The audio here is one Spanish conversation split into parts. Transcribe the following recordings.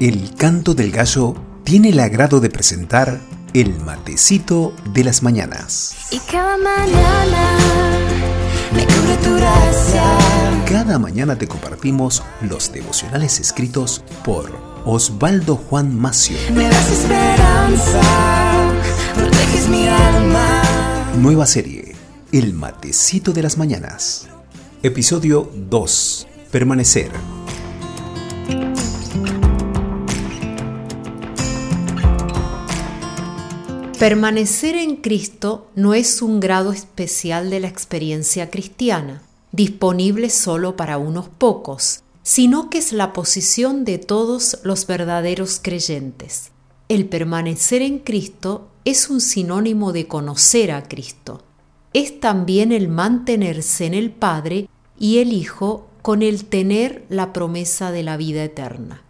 El canto del gallo tiene el agrado de presentar el matecito de las mañanas. Y cada mañana me cubre tu gracia. Cada mañana te compartimos los devocionales escritos por Osvaldo Juan Macio. Me das esperanza, proteges mi alma. Nueva serie, El matecito de las mañanas. Episodio 2. Permanecer. Permanecer en Cristo no es un grado especial de la experiencia cristiana, disponible solo para unos pocos, sino que es la posición de todos los verdaderos creyentes. El permanecer en Cristo es un sinónimo de conocer a Cristo. Es también el mantenerse en el Padre y el Hijo con el tener la promesa de la vida eterna.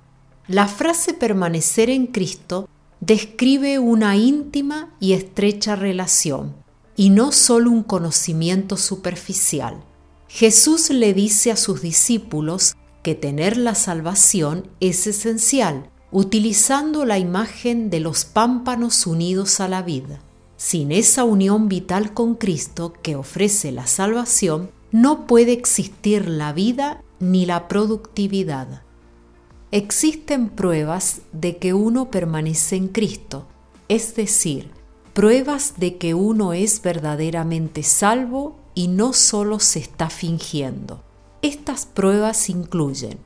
La frase permanecer en Cristo describe una íntima y estrecha relación, y no solo un conocimiento superficial. Jesús le dice a sus discípulos que tener la salvación es esencial, utilizando la imagen de los pámpanos unidos a la vida. Sin esa unión vital con Cristo que ofrece la salvación, no puede existir la vida ni la productividad. Existen pruebas de que uno permanece en Cristo, es decir, pruebas de que uno es verdaderamente salvo y no solo se está fingiendo. Estas pruebas incluyen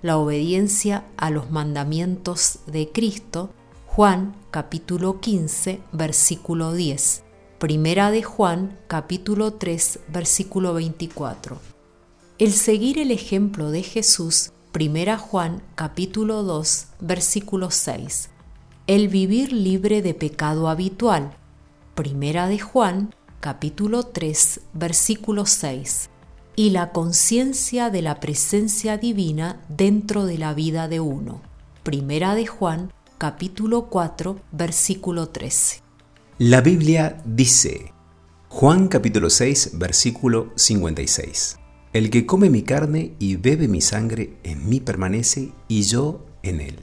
la obediencia a los mandamientos de Cristo, Juan capítulo 15, versículo 10, Primera de Juan capítulo 3, versículo 24. El seguir el ejemplo de Jesús Primera Juan capítulo 2 versículo 6. El vivir libre de pecado habitual. Primera de Juan capítulo 3 versículo 6. Y la conciencia de la presencia divina dentro de la vida de uno. Primera de Juan capítulo 4 versículo 13. La Biblia dice, Juan capítulo 6 versículo 56. El que come mi carne y bebe mi sangre en mí permanece y yo en él.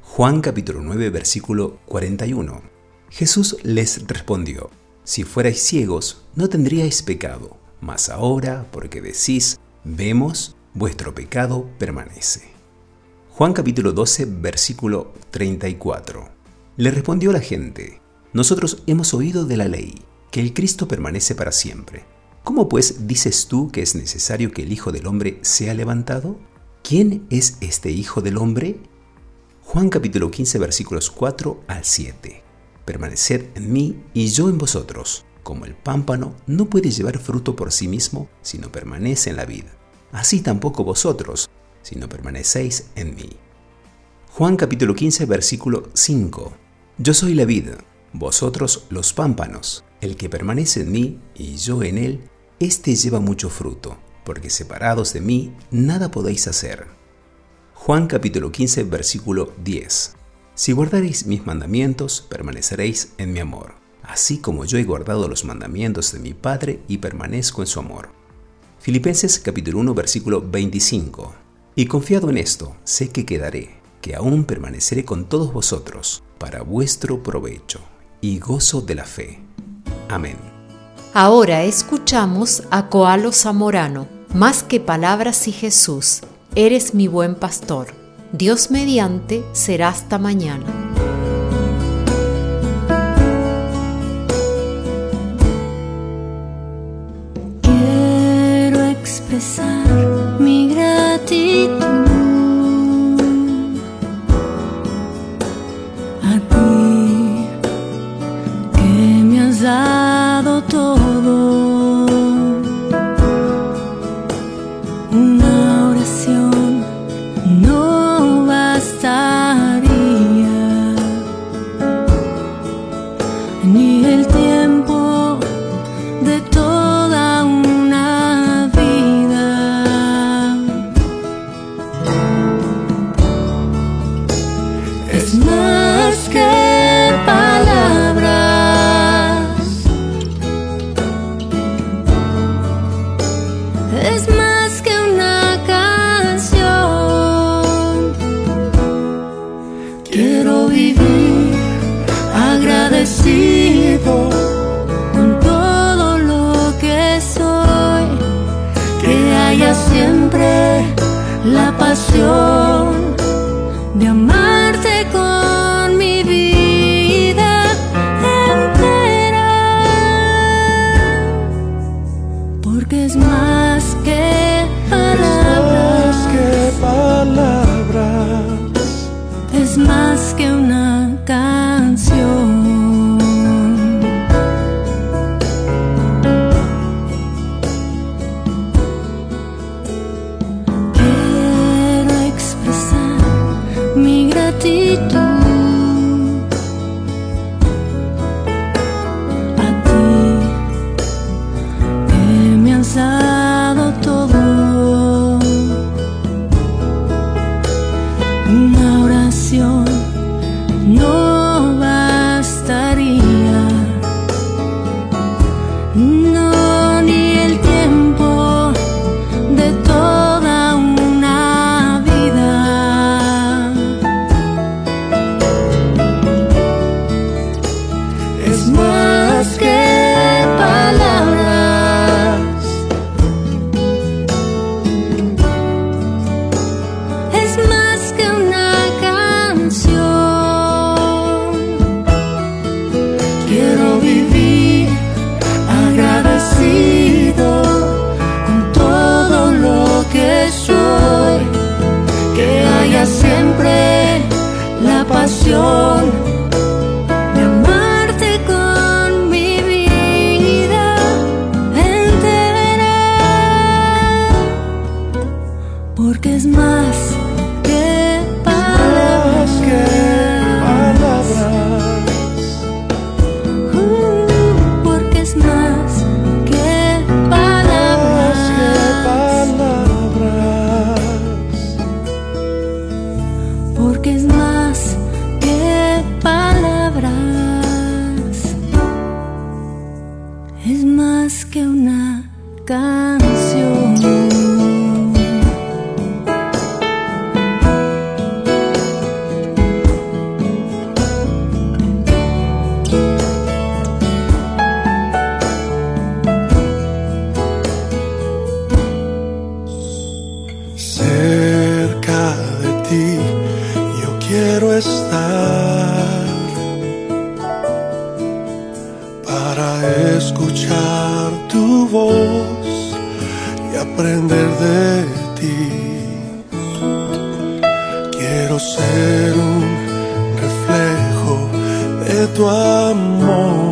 Juan capítulo 9 versículo 41. Jesús les respondió, Si fuerais ciegos, no tendríais pecado, mas ahora, porque decís, vemos, vuestro pecado permanece. Juan capítulo 12 versículo 34. Le respondió la gente, Nosotros hemos oído de la ley, que el Cristo permanece para siempre. ¿Cómo pues dices tú que es necesario que el Hijo del Hombre sea levantado? ¿Quién es este Hijo del Hombre? Juan capítulo 15 versículos 4 al 7. Permaneced en mí y yo en vosotros. Como el pámpano no puede llevar fruto por sí mismo si no permanece en la vid. Así tampoco vosotros, si no permanecéis en mí. Juan capítulo 15 versículo 5. Yo soy la vid, vosotros los pámpanos. El que permanece en mí y yo en él, este lleva mucho fruto, porque separados de mí nada podéis hacer. Juan capítulo 15 versículo 10. Si guardaréis mis mandamientos, permaneceréis en mi amor, así como yo he guardado los mandamientos de mi Padre y permanezco en su amor. Filipenses capítulo 1 versículo 25. Y confiado en esto, sé que quedaré, que aún permaneceré con todos vosotros, para vuestro provecho y gozo de la fe. Amén. Ahora escuchamos a Coalo Zamorano, más que palabras y Jesús, eres mi buen pastor. Dios mediante será hasta mañana. Quiero expresar siempre la pasión de amarte con mi vida entera. Porque es más que palabras. Es más que palabras. Es más que una alone quiero estar para escuchar tu voz y aprender de ti. Quiero ser un reflejo de tu amor.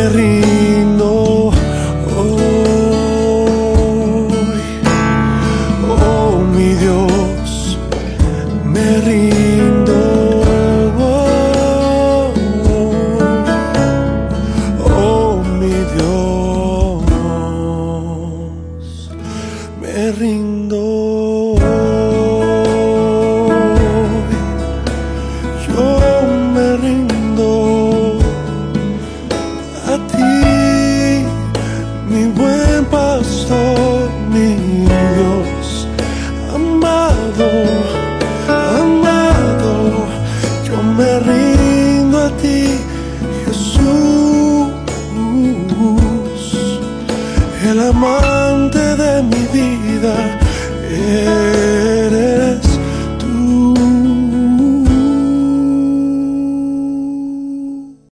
Oh, me rindo hoy. Oh mi Dios, me rindo. Oh, oh, oh mi Dios, me rindo.